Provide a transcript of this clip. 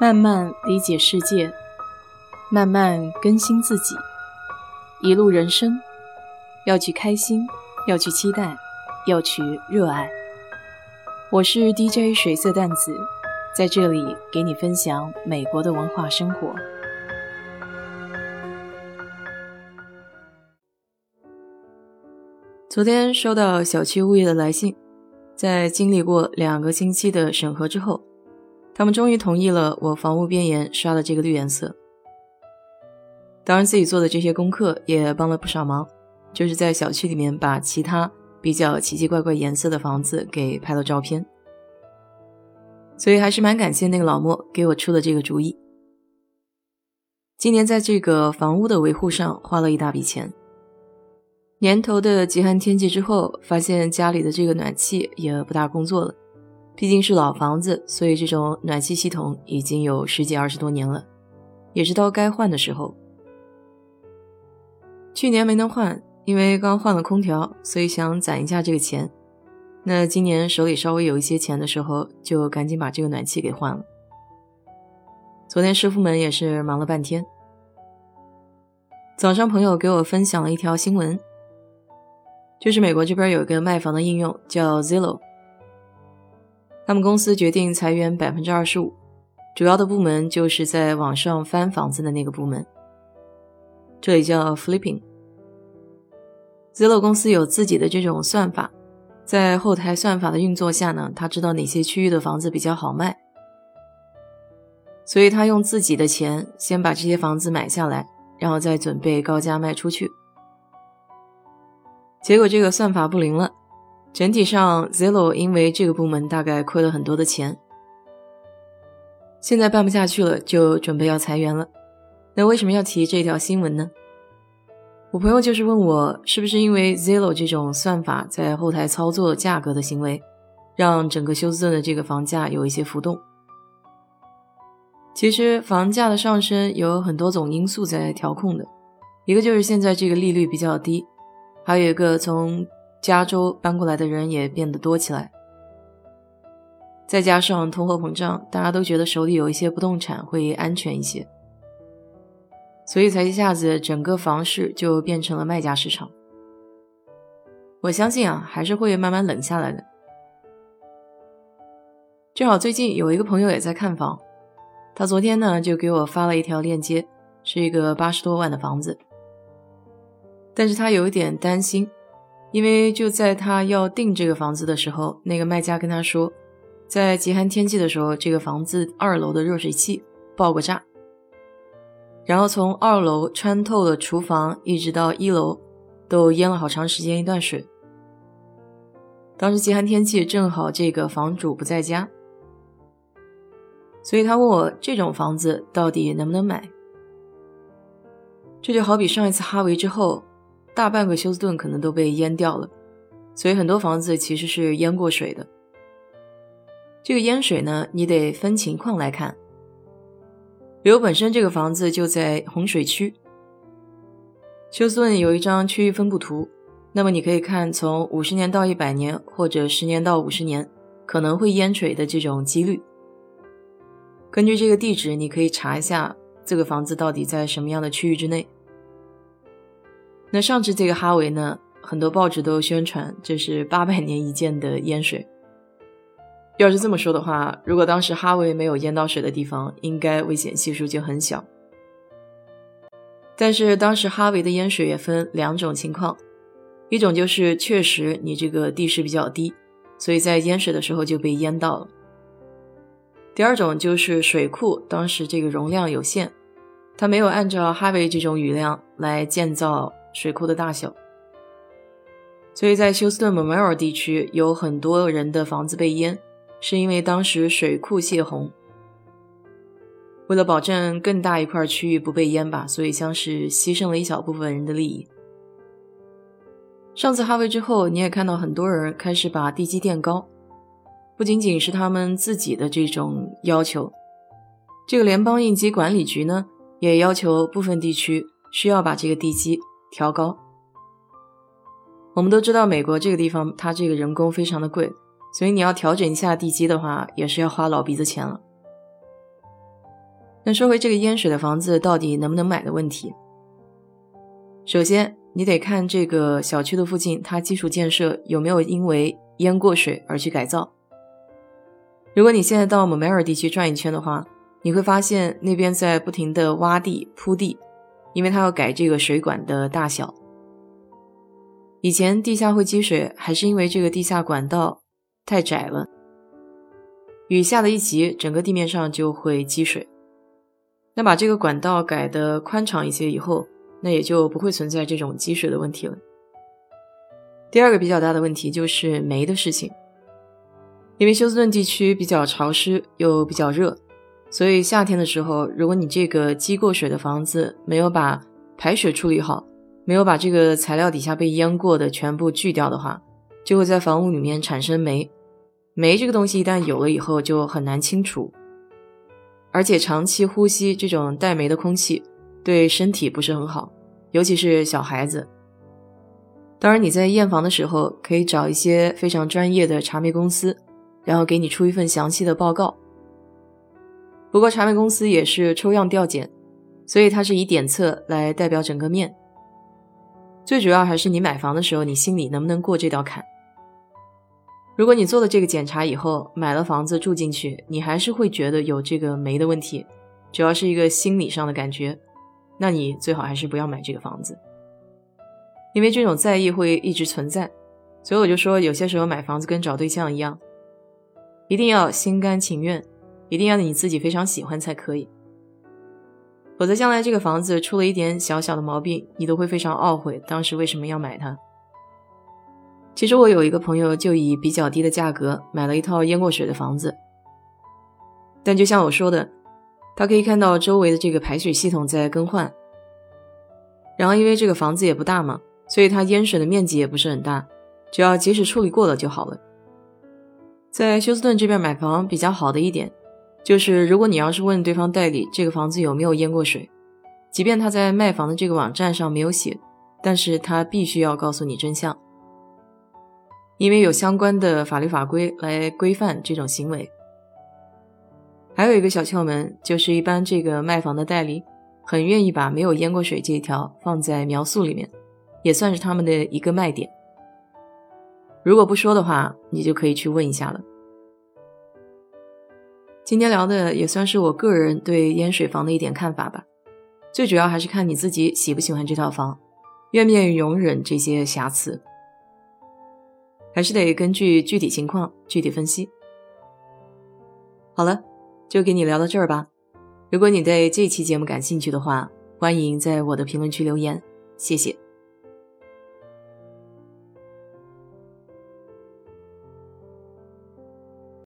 慢慢理解世界，慢慢更新自己。一路人生，要去开心，要去期待，要去热爱。我是 DJ 水色淡子，在这里给你分享美国的文化生活。昨天收到小区物业的来信，在经历过两个星期的审核之后。他们终于同意了我房屋边沿刷的这个绿颜色。当然，自己做的这些功课也帮了不少忙，就是在小区里面把其他比较奇奇怪怪颜色的房子给拍了照片。所以还是蛮感谢那个老莫给我出的这个主意。今年在这个房屋的维护上花了一大笔钱。年头的极寒天气之后，发现家里的这个暖气也不大工作了。毕竟是老房子，所以这种暖气系统已经有十几二十多年了，也是到该换的时候。去年没能换，因为刚换了空调，所以想攒一下这个钱。那今年手里稍微有一些钱的时候，就赶紧把这个暖气给换了。昨天师傅们也是忙了半天。早上朋友给我分享了一条新闻，就是美国这边有一个卖房的应用叫 Zillow。他们公司决定裁员百分之二十五，主要的部门就是在网上翻房子的那个部门，这里叫 Flipping。Zillow 公司有自己的这种算法，在后台算法的运作下呢，他知道哪些区域的房子比较好卖，所以他用自己的钱先把这些房子买下来，然后再准备高价卖出去。结果这个算法不灵了。整体上，Zillow 因为这个部门大概亏了很多的钱，现在办不下去了，就准备要裁员了。那为什么要提这条新闻呢？我朋友就是问我，是不是因为 Zillow 这种算法在后台操作价格的行为，让整个休斯顿的这个房价有一些浮动？其实房价的上升有很多种因素在调控的，一个就是现在这个利率比较低，还有一个从。加州搬过来的人也变得多起来，再加上通货膨胀，大家都觉得手里有一些不动产会安全一些，所以才一下子整个房市就变成了卖家市场。我相信啊，还是会慢慢冷下来的。正好最近有一个朋友也在看房，他昨天呢就给我发了一条链接，是一个八十多万的房子，但是他有一点担心。因为就在他要订这个房子的时候，那个卖家跟他说，在极寒天气的时候，这个房子二楼的热水器爆过炸，然后从二楼穿透了厨房一直到一楼，都淹了好长时间一段水。当时极寒天气正好这个房主不在家，所以他问我这种房子到底能不能买？这就好比上一次哈维之后。大半个休斯顿可能都被淹掉了，所以很多房子其实是淹过水的。这个淹水呢，你得分情况来看。比如本身这个房子就在洪水区，休斯顿有一张区域分布图，那么你可以看从五十年到一百年，或者十年到五十年可能会淹水的这种几率。根据这个地址，你可以查一下这个房子到底在什么样的区域之内。那上次这个哈维呢，很多报纸都宣传这是八百年一见的淹水。要是这么说的话，如果当时哈维没有淹到水的地方，应该危险系数就很小。但是当时哈维的淹水也分两种情况，一种就是确实你这个地势比较低，所以在淹水的时候就被淹到了；第二种就是水库当时这个容量有限，它没有按照哈维这种雨量来建造。水库的大小，所以在休斯顿蒙茅尔地区有很多人的房子被淹，是因为当时水库泄洪。为了保证更大一块区域不被淹吧，所以像是牺牲了一小部分人的利益。上次哈维之后，你也看到很多人开始把地基垫高，不仅仅是他们自己的这种要求，这个联邦应急管理局呢，也要求部分地区需要把这个地基。调高，我们都知道美国这个地方，它这个人工非常的贵，所以你要调整一下地基的话，也是要花老鼻子钱了。那说回这个淹水的房子到底能不能买的问题，首先你得看这个小区的附近，它基础建设有没有因为淹过水而去改造。如果你现在到蒙梅尔地区转一圈的话，你会发现那边在不停的挖地铺地，因为它要改这个水管的大小。以前地下会积水，还是因为这个地下管道太窄了，雨下的一急，整个地面上就会积水。那把这个管道改的宽敞一些以后，那也就不会存在这种积水的问题了。第二个比较大的问题就是煤的事情，因为休斯顿地区比较潮湿又比较热，所以夏天的时候，如果你这个积过水的房子没有把排水处理好，没有把这个材料底下被淹过的全部锯掉的话，就会在房屋里面产生煤。煤这个东西一旦有了以后，就很难清除。而且长期呼吸这种带煤的空气，对身体不是很好，尤其是小孩子。当然，你在验房的时候可以找一些非常专业的查煤公司，然后给你出一份详细的报告。不过，查煤公司也是抽样调检，所以它是以点测来代表整个面。最主要还是你买房的时候，你心里能不能过这道坎。如果你做了这个检查以后买了房子住进去，你还是会觉得有这个煤的问题，主要是一个心理上的感觉，那你最好还是不要买这个房子，因为这种在意会一直存在。所以我就说，有些时候买房子跟找对象一样，一定要心甘情愿，一定要你自己非常喜欢才可以，否则将来这个房子出了一点小小的毛病，你都会非常懊悔当时为什么要买它。其实我有一个朋友，就以比较低的价格买了一套淹过水的房子。但就像我说的，他可以看到周围的这个排水系统在更换。然后因为这个房子也不大嘛，所以它淹水的面积也不是很大，只要及时处理过了就好了。在休斯顿这边买房比较好的一点，就是如果你要是问对方代理这个房子有没有淹过水，即便他在卖房的这个网站上没有写，但是他必须要告诉你真相。因为有相关的法律法规来规范这种行为。还有一个小窍门，就是一般这个卖房的代理很愿意把没有淹过水这一条放在描述里面，也算是他们的一个卖点。如果不说的话，你就可以去问一下了。今天聊的也算是我个人对淹水房的一点看法吧，最主要还是看你自己喜不喜欢这套房，愿不愿意容忍这些瑕疵。还是得根据具体情况具体分析。好了，就给你聊到这儿吧。如果你对这期节目感兴趣的话，欢迎在我的评论区留言，谢谢。